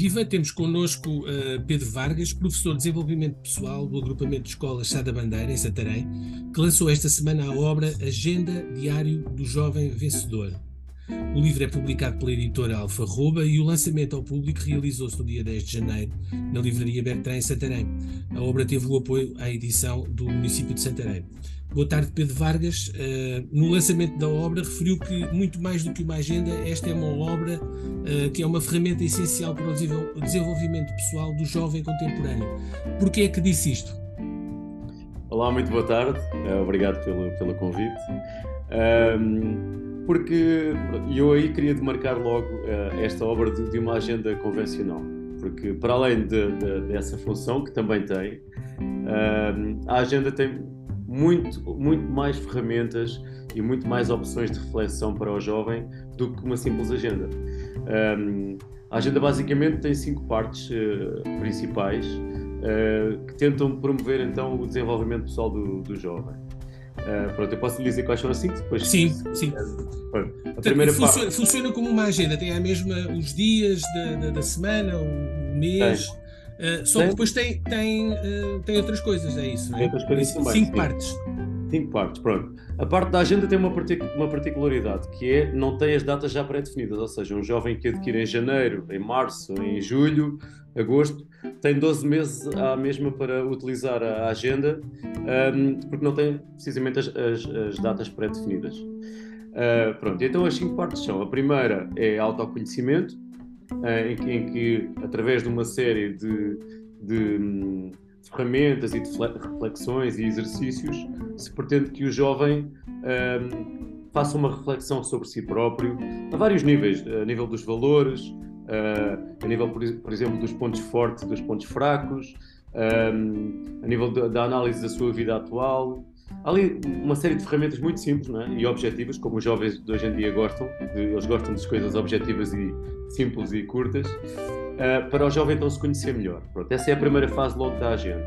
Viva, temos connosco uh, Pedro Vargas, professor de desenvolvimento pessoal do agrupamento de escolas Chá da Bandeira, em Santarém, que lançou esta semana a obra Agenda Diário do Jovem Vencedor. O livro é publicado pela editora Alfa Roba e o lançamento ao público realizou-se no dia 10 de janeiro, na Livraria Bertrand, em Santarém. A obra teve o apoio à edição do município de Santarém. Boa tarde, Pedro Vargas. Uh, no lançamento da obra, referiu que, muito mais do que uma agenda, esta é uma obra uh, que é uma ferramenta essencial para o desenvolvimento pessoal do jovem contemporâneo. Por que é que disse isto? Olá, muito boa tarde. Uh, obrigado pelo, pelo convite. porque eu aí queria demarcar logo esta obra de, de, uma agenda convencional. Porque, para além de, de, dessa função, que também tem, a agenda tem muito, muito mais ferramentas e muito mais opções de reflexão para o jovem do que uma simples agenda. Um, a agenda basicamente tem cinco partes uh, principais uh, que tentam promover então o desenvolvimento pessoal do, do jovem. Uh, pronto, eu posso lhe dizer quais são as cinco depois. Sim, sim. Pronto, a primeira funciona, parte... funciona como uma agenda, tem a mesma os dias da, da, da semana, o mês. Tem Uh, só que depois tem, tem, uh, tem outras coisas, é isso? Tem outras coisas também. Cinco sim. partes. Cinco partes, pronto. A parte da agenda tem uma, partic uma particularidade, que é não tem as datas já pré-definidas, ou seja, um jovem que adquire em janeiro, em março, em julho, agosto, tem 12 meses à mesma para utilizar a agenda, um, porque não tem precisamente as, as, as datas pré-definidas. Uh, pronto, então as cinco partes são: a primeira é autoconhecimento, em que, em que através de uma série de, de, de, ferramentas e de reflexões e exercícios, se pretende que o jovem um, faça uma reflexão sobre si próprio, a vários níveis, a nível dos valores, uh, a nível, por, por, exemplo, dos pontos fortes e dos pontos fracos, um, a nível da análise da sua vida atual, Há ali uma série de ferramentas muito simples é? e objetivas, como os jovens de hoje em dia gostam, de, eles gostam de coisas objetivas e simples e curtas, uh, para o jovem então se conhecer melhor. Pronto, essa é a primeira fase logo da agenda.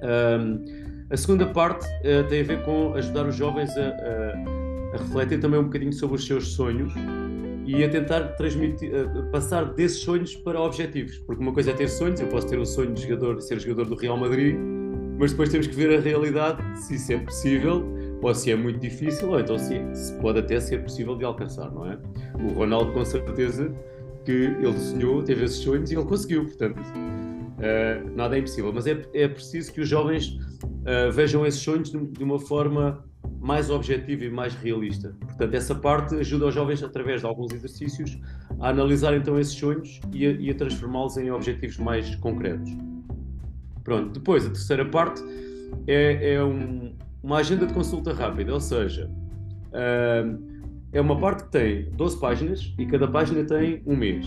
Um, a segunda parte uh, tem a ver com ajudar os jovens a, a, a, refletir também um bocadinho sobre os seus sonhos e a tentar transmitir, a passar desses sonhos para objetivos. Porque uma coisa é ter sonhos, eu posso ter o sonho de, jogador, de ser jogador do Real Madrid mas depois temos que ver a realidade, se isso é possível, ou se é muito difícil, ou então se, pode até ser possível de alcançar, não é? O Ronaldo, com certeza, que ele sonhou, teve esses sonhos e ele conseguiu, portanto, uh, nada é impossível. Mas é, é preciso que os jovens uh, vejam esses sonhos de, de, uma forma mais objetiva e mais realista. Portanto, essa parte ajuda os jovens, através de alguns exercícios, a analisar então esses sonhos e a, a transformá-los em objetivos mais concretos. Pronto, depois a terceira parte é, é um, uma agenda de consulta rápida, ou seja, é uma parte que tem 12 páginas e cada página tem um mês.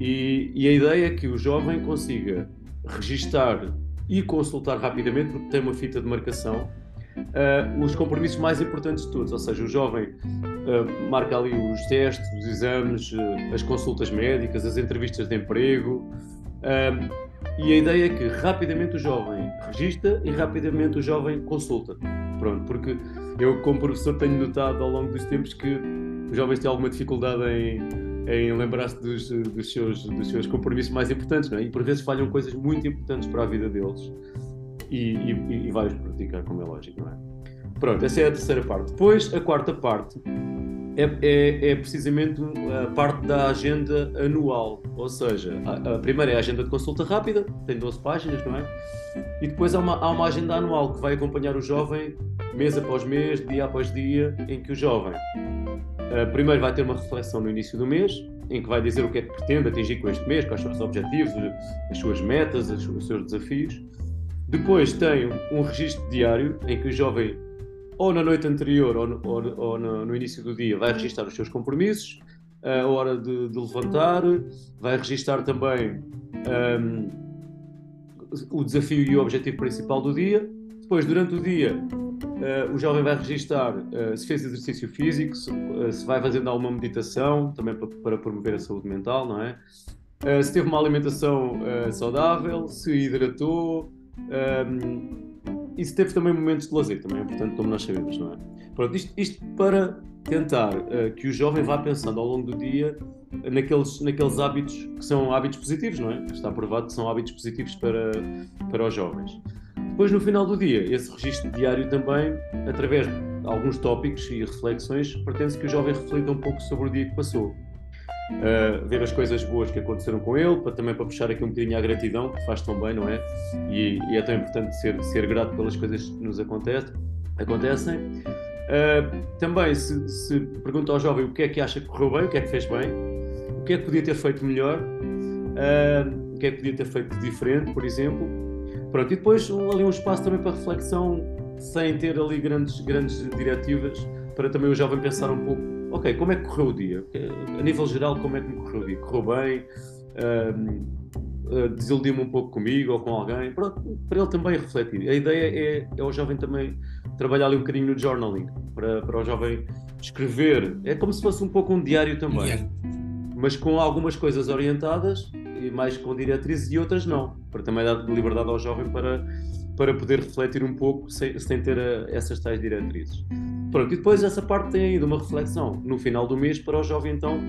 E, e a ideia é que o jovem consiga registar e consultar rapidamente, porque tem uma fita de marcação, uh, os compromissos mais importantes de todos. Ou seja, o jovem uh, marca ali os testes, os exames, uh, as consultas médicas, as entrevistas de emprego. E a ideia é que rapidamente o jovem registra e rapidamente o jovem consulta. Pronto, porque eu, como professor, tenho notado ao longo dos tempos que os jovens têm alguma dificuldade em, em lembrar-se dos, dos, seus, dos seus compromissos mais importantes, não é? E por vezes falham coisas muito importantes para a vida deles e, e, e vai-os praticar, como é lógico, não é? Pronto, essa é a terceira parte. Depois, a quarta parte é, é, é, precisamente a parte da agenda anual, ou seja, a, a, primeira é a agenda de consulta rápida, tem 12 páginas, não é? E depois há uma, há uma agenda anual que vai acompanhar o jovem mês após mês, dia após dia, em que o jovem uh, primeiro vai ter uma reflexão no início do mês, em que vai dizer o que é que pretende atingir com este mês, quais são os objetivos, as suas metas, os seus desafios. Depois tem um registro diário em que o jovem ou na noite anterior ou no, ou, ou no, no início do dia, vai registar os seus compromissos, a hora de, de levantar, vai registar também um, o desafio e o objetivo principal do dia. Depois, durante o dia, uh, o jovem vai registar uh, se fez exercício físico, se, uh, se, vai fazendo alguma meditação, também para, para, promover a saúde mental, não é? se teve uma alimentação saudável, se hidratou. Um, isso teve também momentos de lazer, também importante, como nós sabemos, não é? Pronto, isto, isto para tentar uh, que o jovem vá pensando ao longo do dia naqueles, naqueles hábitos que são hábitos positivos, não é? Está provado que são hábitos positivos para, para os jovens. Depois, no final do dia, esse registro diário também, através de alguns tópicos e reflexões, pretende-se que o jovem reflita um pouco sobre o dia que passou. Uh, ver as coisas boas que aconteceram com ele, para, também para puxar aqui um bocadinho a gratidão, que faz tão bem, não é? E, e é tão importante ser, ser grato pelas coisas que nos acontece, acontecem. Uh, também se, se pergunta ao jovem o que é que acha que correu bem, o que é que fez bem, o que é que podia ter feito melhor, uh, o que é que podia ter feito diferente, por exemplo. Pronto, e depois ali um espaço também para reflexão, sem ter ali grandes, grandes diretivas, para também o jovem pensar um pouco, ok, como é que correu o dia? A nível geral, como é que me correu o dia? Correu bem? Uh, desiludiu-me um pouco comigo ou com alguém? Pronto, para ele também refletir. A ideia é, é o jovem também trabalhar ali um bocadinho no journaling, para, para o jovem escrever. É como se fosse um pouco um diário também. Yeah. Mas com algumas coisas orientadas, e mais com diretrizes, e outras não. Para também dar liberdade ao jovem para, para poder refletir um pouco sem, sem ter a, eh, essas tais diretrizes. Pronto, e depois essa parte tem ainda uma reflexão. No final do mês para o jovem então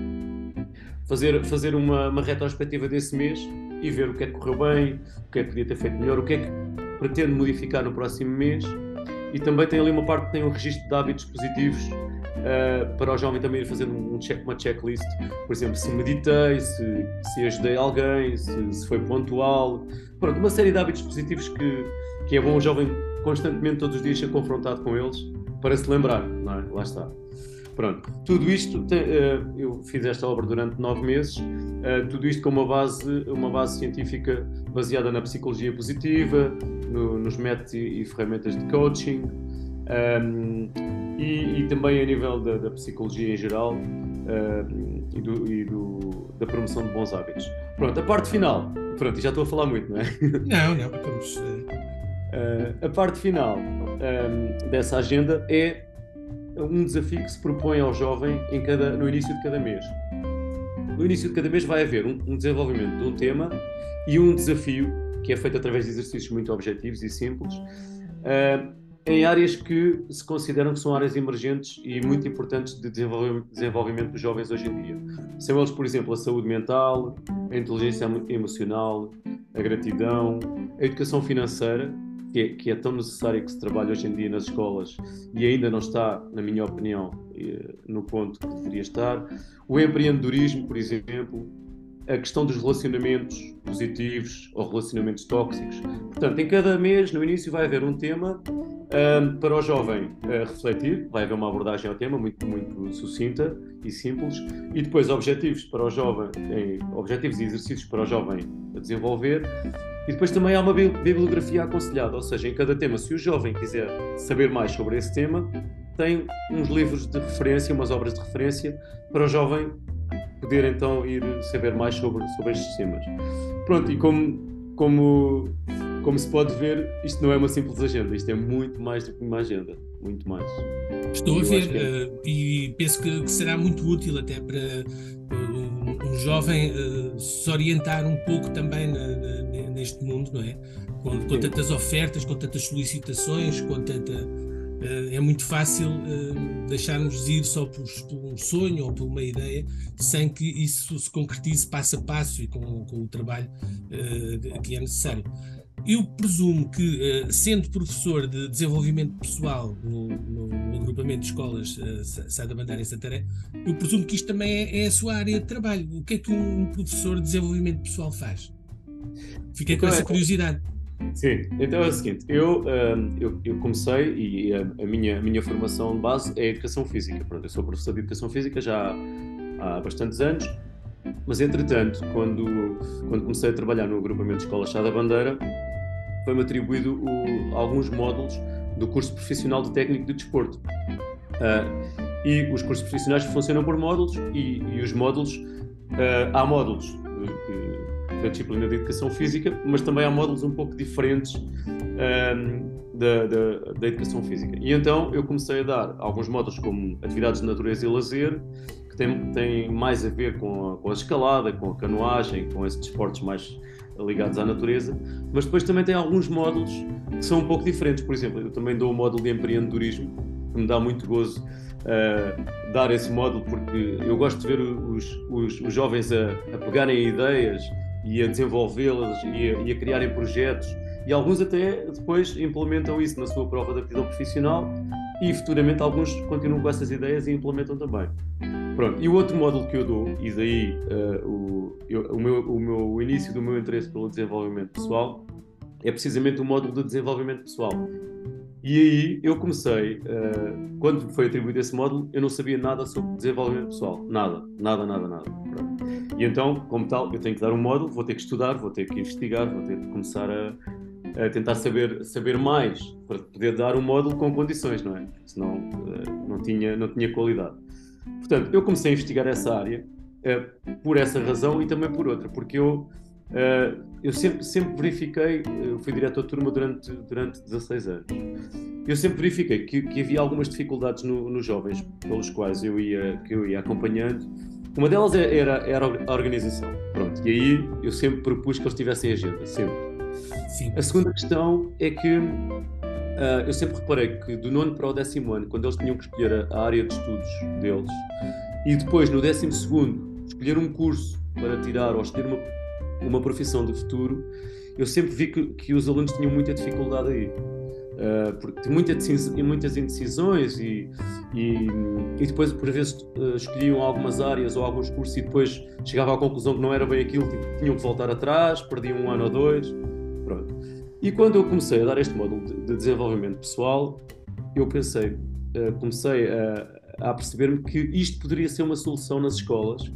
fazer, fazer uma, uma retrospectiva desse mês e ver o que é que correu bem, o que é que podia ter feito melhor, o que é que pretende modificar no próximo mês. E também tem ali uma parte que tem um registro de hábitos positivos uh, para o jovem também ir fazer um check, uma checklist, por exemplo, se meditei, se, se ajudei alguém, se, se foi pontual, pronto, uma série de hábitos positivos que, que é bom o jovem constantemente todos os dias ser confrontado com eles para se lembrar, não é? Lá está. Pronto, tudo isto, uh, eu fiz esta obra durante nove meses, uh, tudo isto com uma base, uma base científica baseada na psicologia positiva, no, nos métodos e, ferramentas de coaching um, ehm, e, e, também a nível da, da psicologia em geral uh, e, do, e do, da promoção de bons hábitos. Pronto, a parte final, pronto, já estou a falar muito, não é? Não, não, vamos. Uh, a parte final um, ehm, dessa agenda é um desafio que se propõe ao jovem em cada, no início de cada mês. No início de cada mês vai haver um, um desenvolvimento de um tema e um desafio que é feito através de exercícios muito objetivos e simples, uh, em áreas que se consideram que são áreas emergentes e muito importantes de desenvolvimento dos jovens hoje em dia. São eles, por exemplo, a saúde mental, a inteligência emocional, a gratidão, a educação financeira, que é, que é, tão necessária que se trabalha hoje em dia nas escolas e ainda não está, na minha opinião, eh, no ponto que deveria estar. O empreendedorismo, por exemplo, a questão dos relacionamentos positivos ou relacionamentos tóxicos. Portanto, em cada mês, no início, vai haver um tema um, para o jovem uh, refletir, vai haver uma abordagem ao tema muito, muito sucinta e simples, e depois objetivos para o jovem, em, objetivos e exercícios para o jovem a desenvolver, e depois também há uma bibliografia aconselhada, ou seja, em cada tema, se o jovem quiser saber mais sobre esse tema, tem uns livros de referência, umas obras de referência para o jovem poder então ir saber mais sobre, sobre estes temas. Pronto, e como, como, como se pode ver, isto não é uma simples agenda, isto é muito mais do que uma agenda, muito mais. Estou a ver é... uh, e penso que, que, será muito útil até para uh, um jovem uh, se orientar um pouco também na, na, neste mundo, não é? Com, com tantas ofertas, com tantas solicitações, com tanta eh, é muito fácil uh, deixarmos ir só por, por, um sonho ou por uma ideia, sem que isso se concretize passo a passo e com, com o trabalho uh, que é necessário. Eu presumo que, sendo professor de desenvolvimento pessoal no, no, no agrupamento de escolas uh, Sá da Bandeira em Santarém, eu presumo que isto também é, é, a sua área de trabalho. O que é que um professor de desenvolvimento pessoal faz? Fiquei com então, essa é curiosidade. Sim, então é o seguinte, eu, um, eu, eu, comecei e a, a, minha, a minha formação de base é Educação Física. Pronto, eu sou professor de Educação Física já há, há bastantes anos, mas entretanto, quando, quando comecei a trabalhar no agrupamento de Escola Chá da Bandeira, foi-me atribuído o, alguns módulos do curso profissional de técnico de desporto. Uh, e os cursos profissionais funcionam por módulos e, e os módulos, uh, há módulos que da disciplina de educação física, mas também há módulos um pouco diferentes um, da, da, da, educação física. E então eu comecei a dar alguns módulos como atividades de natureza e lazer, que têm, têm mais a ver com a, com a escalada, com a canoagem, com esses desportos mais ligados à natureza, mas depois também tem alguns módulos que são um pouco diferentes. Por exemplo, eu também dou o módulo de empreendedorismo, que me dá muito gozo uh, dar esse módulo, porque eu gosto de ver os, os, os jovens a, a, pegarem ideias e a desenvolvê-las e, e, a criarem projetos. E alguns até depois implementam isso na sua prova de aptidão profissional e futuramente alguns continuam com essas ideias e implementam também. Pronto, e o outro módulo que eu dou, e daí uh, o, eu, o, meu, o, meu, o início do meu interesse pelo desenvolvimento pessoal, é precisamente o módulo de desenvolvimento pessoal. E aí eu comecei, uh, quando foi atribuído esse módulo, eu não sabia nada sobre desenvolvimento pessoal. Nada, nada, nada, nada. E então, como tal, eu tenho que dar um módulo, vou ter que estudar, vou ter que investigar, vou ter que começar a, a tentar saber, saber mais para poder dar um módulo com condições, não é? Senão uh, não, tinha, não tinha qualidade. Portanto, eu comecei a investigar essa área uh, por essa razão e também por outra, porque eu Uh, eu sempre, sempre verifiquei, eu fui diretor de turma durante, durante 16 anos, eu sempre verifiquei que, que havia algumas dificuldades no, nos jovens pelos quais eu ia, que eu ia acompanhando. Uma delas é, era, era a organização. Pronto, e aí eu sempre propus que eles tivessem agenda, sempre. Sim. A segunda questão é que uh, eu sempre reparei que do nono para o décimo ano, quando eles tinham que escolher a, a área de estudos deles, e depois no décimo segundo escolher um curso para tirar ou escolher uma uma profissão do futuro, eu sempre vi que, que os alunos tinham muita dificuldade aí. Uh, porque muita muitas indecisões e, e, e, depois por vezes uh, escolhiam algumas áreas ou alguns cursos e depois chegavam à conclusão que não era bem aquilo, tinham que voltar atrás, perdiam um ano ou dois. Pronto. E quando eu comecei a dar este módulo de, de desenvolvimento pessoal, eu pensei, uh, comecei a, a perceber-me que isto poderia ser uma solução nas escolas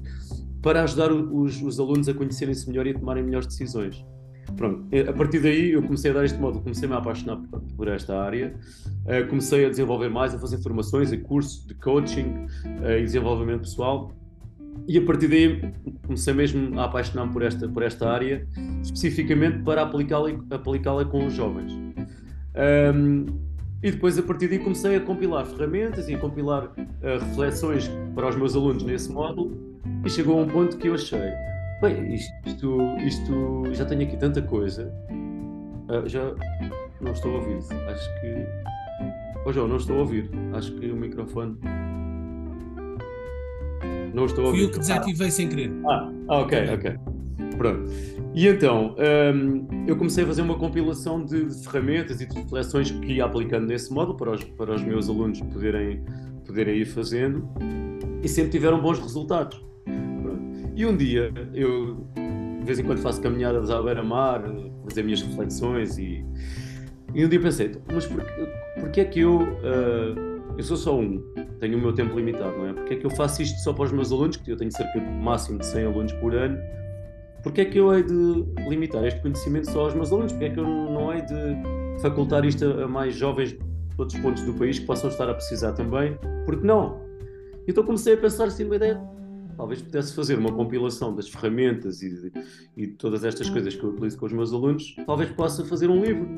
para ajudar os, os alunos a conhecerem-se melhor e a tomarem melhores decisões. Pronto, a partir daí eu comecei a dar este módulo, comecei-me a apaixonar por, por esta área, uh, comecei a desenvolver mais, a fazer formações e cursos de coaching uh, e desenvolvimento pessoal e a partir daí comecei mesmo a apaixonar-me por esta, por esta área, especificamente para aplicá-la aplicá com os jovens. Um, e depois a partir daí comecei a compilar ferramentas e a compilar uh, reflexões para os meus alunos nesse módulo e chegou a um ponto que eu achei, bem, isto, isto já tenho aqui tanta coisa, uh, já não estou a ouvir. Acho que. Oh João, não estou a ouvir. Acho que o microfone. Não estou a ouvir. Fui eu que desativei ah. sem querer. Ah, ok, ok. Pronto. E então, um, eu comecei a fazer uma compilação de, de, ferramentas e de reflexões que ia aplicando nesse modo para os, para os meus alunos poderem, poderem ir fazendo e sempre tiveram bons resultados. E um dia, eu de vez em quando faço caminhadas à beira-mar, fazer minhas reflexões e, e um dia pensei, mas porquê, é que eu, uh, eu sou só um, tenho o meu tempo limitado, não é? Porquê é que eu faço isto só para os meus alunos, que eu tenho cerca de máximo de 100 alunos por ano, porquê é que eu hei de limitar este conhecimento só aos meus alunos? Porquê é que eu não hei de facultar isto a mais jovens de outros pontos do país que possam estar a precisar também? Porque não? Então comecei a pensar assim uma ideia talvez pudesse fazer uma compilação das ferramentas e, e todas estas coisas que eu utilizo com os meus alunos, talvez possa fazer um livro.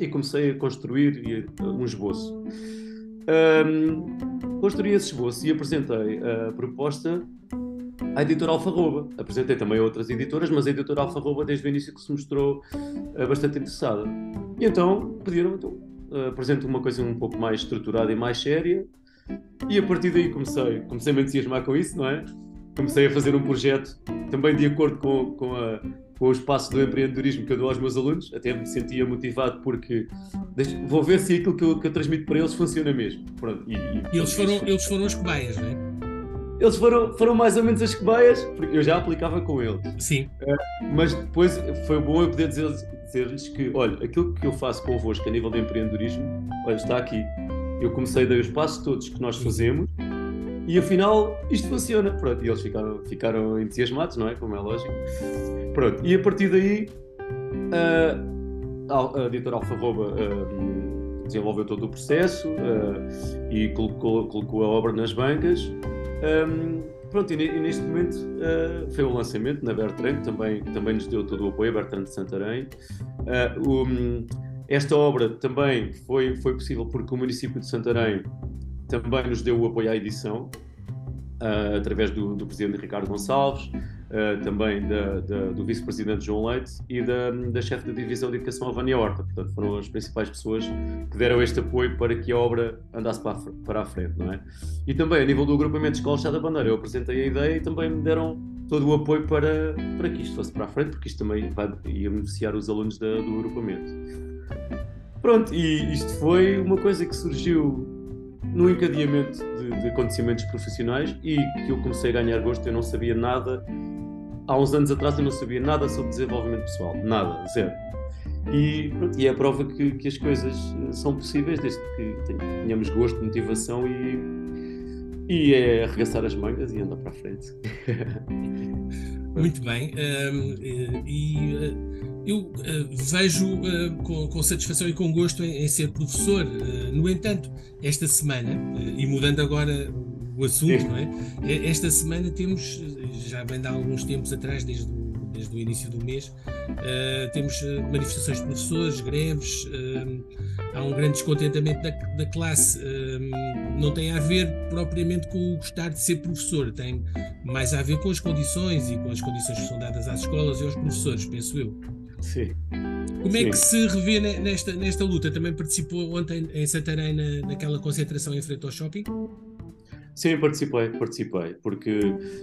E comecei a construir um esboço. Um, construí esse esboço e apresentei a proposta à editora Alfarroba. Apresentei também a outras editoras, mas a editora Alfarroba desde o início que se mostrou uh, bastante interessada. E então pediram, então, uh, apresento uma coisa um pouco mais estruturada e mais séria, e a partir daí comecei, comecei a me entusiasmar com isso, não é? Comecei a fazer um projeto também de acordo com, com, a, com o espaço do empreendedorismo que eu dou aos meus alunos, até me sentia motivado porque vou ver se aquilo que eu, que eu transmito para eles funciona mesmo. Pronto, e, e, eles, foram, eles foram as cobaias, não é? Eles foram, foram mais ou menos as cobaias, porque eu já aplicava com eles. Sim. Uh, mas depois foi bom eu poder dizer-lhes dizer que, olha, aquilo que eu faço convosco a nível de empreendedorismo, olha, está aqui eu comecei a dar os passos todos que nós fazemos e afinal isto funciona. Pronto, e eles ficaram, ficaram entusiasmados, não é? Como é lógico. Pronto, e a partir daí a, a editora Alfarroba uh, desenvolveu todo o processo uh, e colocou, colocou a obra nas bancas. Um, pronto, e, neste momento uh, foi o lançamento na Bertrand, também, também nos deu todo o apoio, a Bertrand de Santarém. Uh, um, esta obra também foi, foi possível porque o município de Santarém também nos deu o apoio à edição, uh, através do, do presidente Ricardo Gonçalves. Uh, também da, da, do vice-presidente João Leite e da, da chefe da divisão de educação, Vânia Horta. Portanto, foram as principais pessoas que deram este apoio para que a obra andasse para a, para a frente, não é? E também, a nível do agrupamento de escolas Chá da Bandeira, eu apresentei a ideia e também me deram todo o apoio para, para que isto fosse para a frente, porque isto também vai, ia beneficiar os alunos da, do agrupamento. Pronto, e isto foi uma coisa que surgiu no encadeamento de, de, acontecimentos profissionais e que eu comecei a ganhar gosto. Eu não sabia nada, há uns anos atrás, eu não sabia nada sobre desenvolvimento pessoal, nada, zero. E, e é a prova que, que, as coisas são possíveis desde que tenhamos gosto, motivação e, e é arregaçar as mangas e andar para a frente. Muito bem. Um, e eu uh, vejo com, com, satisfação e com gosto em, em ser professor. No entanto, esta semana, e mudando agora o assunto, não é? Esta semana temos, já vem de há alguns tempos atrás, desde o, desde o início do mês, temos manifestações de professores, greves, há um grande descontentamento da, da classe. não tem a ver propriamente com o gostar de ser professor, tem mais a ver com as condições e com as condições que são dadas às escolas e aos professores, penso eu. Sim. Como é que se revê nesta, nesta luta? Também participou ontem em Santarém na, naquela concentração em frente ao shopping? Sim, participei, participei, porque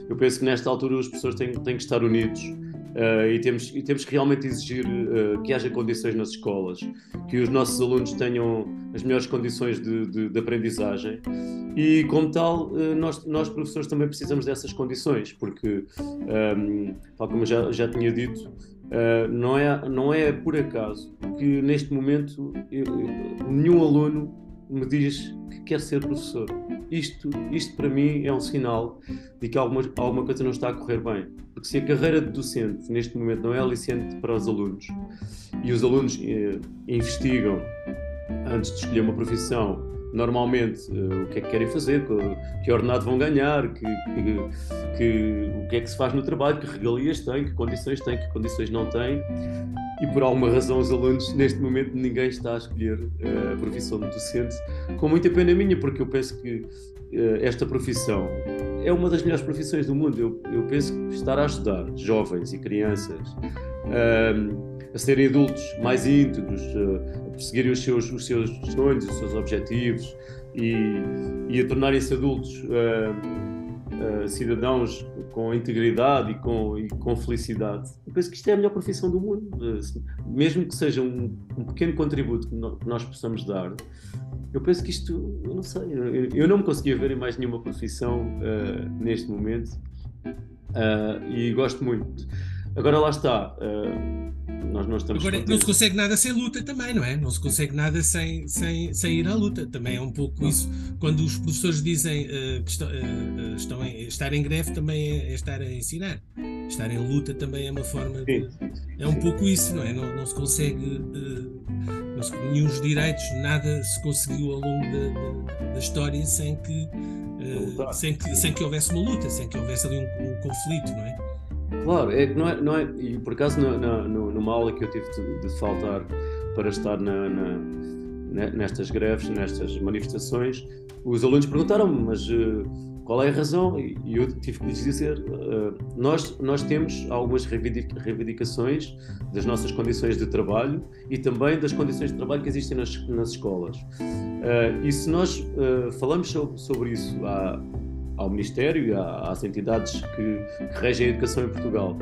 eu penso que nesta altura as pessoas têm, têm que estar unidos uh, e, temos, e temos que realmente exigir uh, que haja condições nas escolas, que os nossos alunos tenham as melhores condições de, de, de aprendizagem e, como tal, uh, nós, nós professores também precisamos dessas condições, porque, um, ehm, tal como já, já tinha dito, Uh, não, é, não é por acaso que neste momento eu, nenhum aluno me diz que quer ser professor. Isto, isto para mim é um sinal de que alguma, alguma coisa não está a correr bem. Porque se a carreira de docente neste momento não é aliciente para os alunos e os alunos eh, investigam antes de escolher uma profissão normalmente uh, o que é que querem fazer, que ordenado vão ganhar, que, que, que, o que é que se faz no trabalho, que regalias têm, que condições têm, que condições não têm. E por alguma razão os alunos, neste momento, ninguém está a escolher uh, a profissão de docente, com muita pena minha, porque eu penso que uh, esta profissão é uma das melhores profissões do mundo. Eu, eu penso que estar a ajudar jovens e crianças a serem adultos mais íntegros, perseguirem os seus, os seus sonhos, os seus objetivos e, e a tornarem-se adultos uh, uh, cidadãos com integridade e com, e com felicidade. Eu penso que isto é a melhor profissão do mundo. Uh, mesmo que seja um, um pequeno contributo que, no, que, nós possamos dar, eu penso que isto, eu não sei, eu, eu não me conseguia ver em mais nenhuma profissão neste momento e gosto muito. Agora lá está nós não estamos Agora, não se consegue nada sem luta também, não é? Não se consegue nada sem, sem, sem ir à luta. Também é um pouco isso. Quando os professores dizem uh, que estão, uh, estão em, estar em greve, também é, é, estar a ensinar. Estar em luta também é uma forma de. É um pouco isso, não é? Não, não se consegue. Uh, não se, nenhum dos direitos, nada se conseguiu ao longo da, da, da história sem que, sem, que, sem que houvesse uma luta, sem que houvesse ali um, um conflito, não é? Claro, é que não é, não é. E por acaso, na, na, numa aula que eu tive de, de faltar para estar na, na, nestas greves, nestas manifestações, os alunos perguntaram-me, mas uh, qual é a razão? E, eu tive que lhes dizer: uh, nós, nós temos algumas reivindicações das nossas condições de trabalho e também das condições de trabalho que existem nas, nas escolas. Uh, e se nós falamos sobre, sobre isso há ao Ministério e às entidades que, que regem a educação em Portugal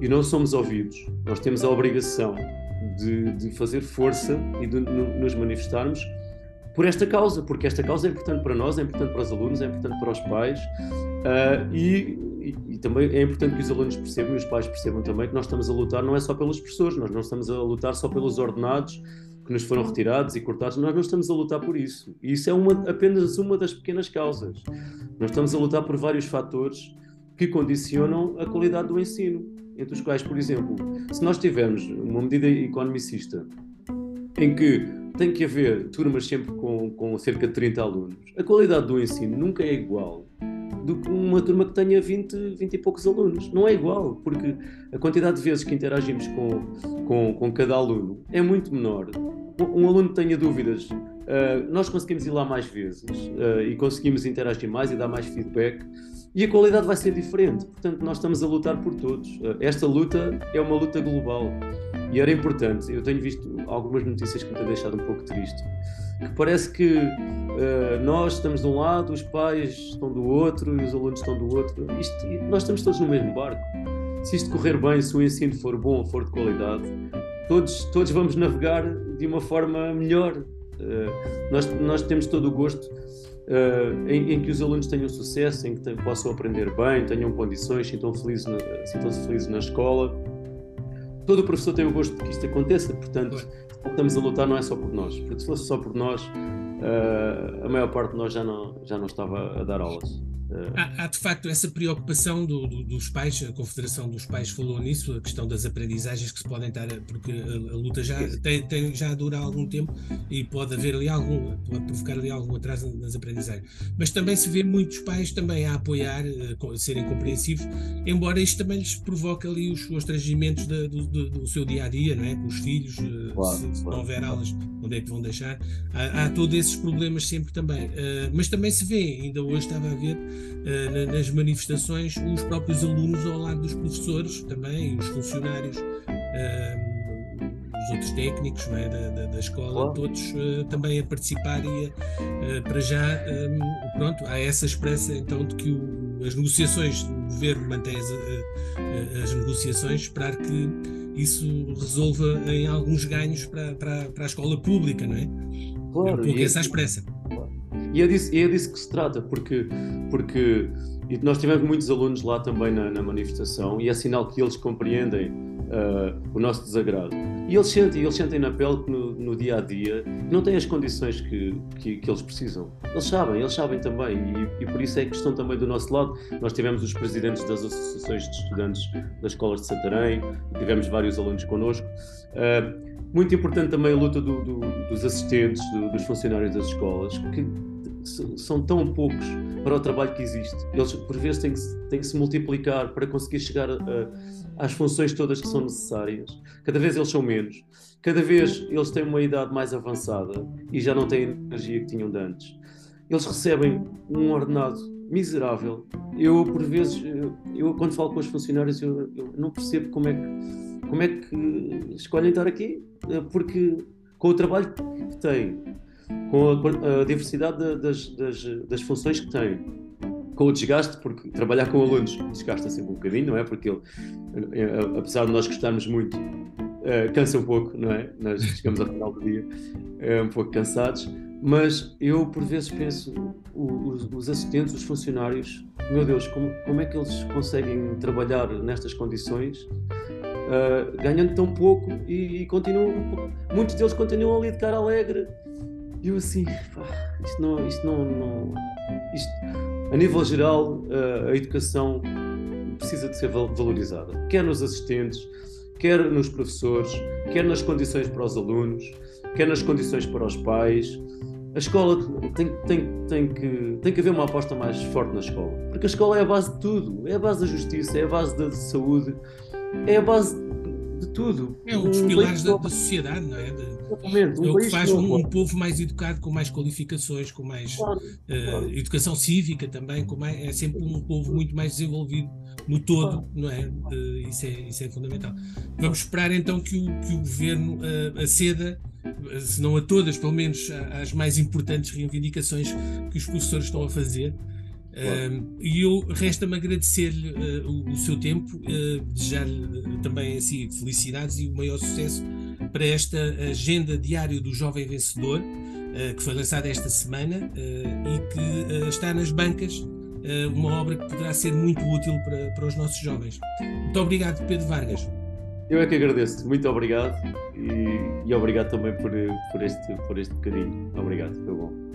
e não somos ouvidos, nós temos a obrigação de, de fazer força e de nos manifestarmos por esta causa, porque esta causa é importante para nós, é importante para os alunos, é importante para os pais uh, e, e, e, também é importante que os alunos percebam e os pais percebam também que nós estamos a lutar não é só pelos professores, nós não estamos a lutar só pelos ordenados que nos foram retirados e cortados, nós não estamos a lutar por isso. E isso é uma, apenas uma das pequenas causas. Nós estamos a lutar por vários fatores que condicionam a qualidade do ensino, entre os quais, por exemplo, se nós tivermos uma medida economicista em que tem que haver turmas sempre com, com cerca de 30 alunos, a qualidade do ensino nunca é igual do que uma turma que tenha 20, 20 e poucos alunos. Não é igual, porque a quantidade de vezes que interagimos com, com, com cada aluno é muito menor. Um, aluno que tenha dúvidas uh, nós conseguimos ir lá mais vezes uh, e conseguimos interagir mais e dar mais feedback e a qualidade vai ser diferente. Portanto, nós estamos a lutar por todos. Uh, esta luta é uma luta global e era importante. Eu tenho visto algumas notícias que me têm deixado um pouco triste. Que parece que nós estamos de um lado, os pais estão do outro e os alunos estão do outro. Isto, nós estamos todos no mesmo barco. Se isto correr bem, se o ensino for bom, for de qualidade, todos, todos vamos navegar de uma forma melhor. Uh, nós, nós temos todo o gosto uh, em, em, que os alunos tenham sucesso, em que possam aprender bem, tenham condições, sintam-se felizes, na, sintam felizes na escola. Todo o professor tem o gosto de que isto aconteça, portanto, estamos a lutar não é só por nós, porque se fosse só por nós, uh, a maior parte de nós já não, já não estava a dar aulas. Há, há, de facto essa preocupação do, do, dos pais, a Confederação dos Pais falou nisso, a questão das aprendizagens que se podem estar, porque a, a luta já, tem, tem, já dura algum tempo e pode haver ali algum, pode provocar ali algum atraso nas aprendizagens. Mas também se vê muitos pais também a apoiar, a, a serem compreensivos, embora isto também lhes provoque ali os constrangimentos do, do, do, seu dia a dia, não é? Com os filhos, eh, claro, se, se claro. não houver aulas, onde é que vão deixar? Há, há todos esses problemas sempre também. Uh, mas também se vê, ainda hoje estava a ver uh, nas manifestações os próprios alunos ao lado dos professores também, os funcionários, uh, os outros técnicos é, da, da, da, escola, todos uh, também a participar e a, para já, um, pronto, há essa esperança então de que o, as negociações, o governo mantém as, as negociações, esperar que isso resolva em alguns ganhos para, para, para a escola pública, não é? Claro, é um pouco essa a expressa. E é disso, é disso que se trata, porque, porque nós tivemos muitos alunos lá também na, na manifestação e é sinal que eles compreendem uh, o nosso desagrado. E eles sentem, eles sentem na pele que no, no dia a dia não têm as condições que, que, que, eles precisam. Eles sabem, eles sabem também, e, e, por isso é que estão também do nosso lado. Nós tivemos os presidentes das associações de estudantes das escolas de Santarém, tivemos vários alunos connosco. Uh, muito importante também a luta do, do, dos assistentes, do, dos funcionários das escolas, que são tão poucos para o trabalho que existe. Eles, por vezes, têm que, têm que se multiplicar para conseguir chegar a, às funções todas que são necessárias. Cada vez eles são menos. Cada vez eles têm uma idade mais avançada e já não têm a energia que tinham de antes. Eles recebem um ordenado miserável. Eu, por vezes, eu, quando falo com os funcionários, eu, eu não percebo como é que, como é que escolhem estar aqui, porque com o trabalho que têm, com a, a diversidade das, das, das, funções que tem, com o desgaste, porque trabalhar com alunos desgasta sempre um bocadinho, não é? Porque ele, eh, apesar de nós gostarmos muito, cansa um pouco, não é? Nós chegamos ao final do dia uh, um pouco cansados, mas eu por vezes penso, os, os assistentes, os funcionários, meu Deus, como, como é que eles conseguem trabalhar nestas condições? Uh, ganhando tão pouco e, e, continuam, muitos deles continuam ali de cara alegre e eu assim, pá, isto não, isto não, não isto, a nível geral, a educação precisa de ser valorizada, quer nos assistentes, quer nos professores, quer nas condições para os alunos, quer nas condições para os pais. A escola tem, tem, tem, que, tem que haver uma aposta mais forte na escola, porque a escola é a base de tudo, é a base da justiça, é a base da saúde, é a base de tudo. É um dos pilares da, da, sociedade, não é? De Exatamente. Um é o que faz um, um, povo mais educado, com mais qualificações, com mais claro, uh, claro. educação cívica também, com mais, é sempre um povo muito mais desenvolvido no todo, claro. não é? Uh, isso é? Isso é fundamental. Vamos esperar então que o, que o governo uh, aceda, se não a todas, pelo menos às mais importantes reivindicações que os professores estão a fazer. E eu resta-me agradecer-lhe uh, o, o, seu tempo, uh, desejar-lhe também assim, felicidades e o maior sucesso para esta agenda diário do Jovem Vencedor, uh, que foi lançada esta semana e que está nas bancas, uma obra que poderá ser muito útil para, para os nossos jovens. Muito obrigado, Pedro Vargas. Eu é que agradeço, muito obrigado e, e obrigado também por, por, este, por este bocadinho. Obrigado, foi bom.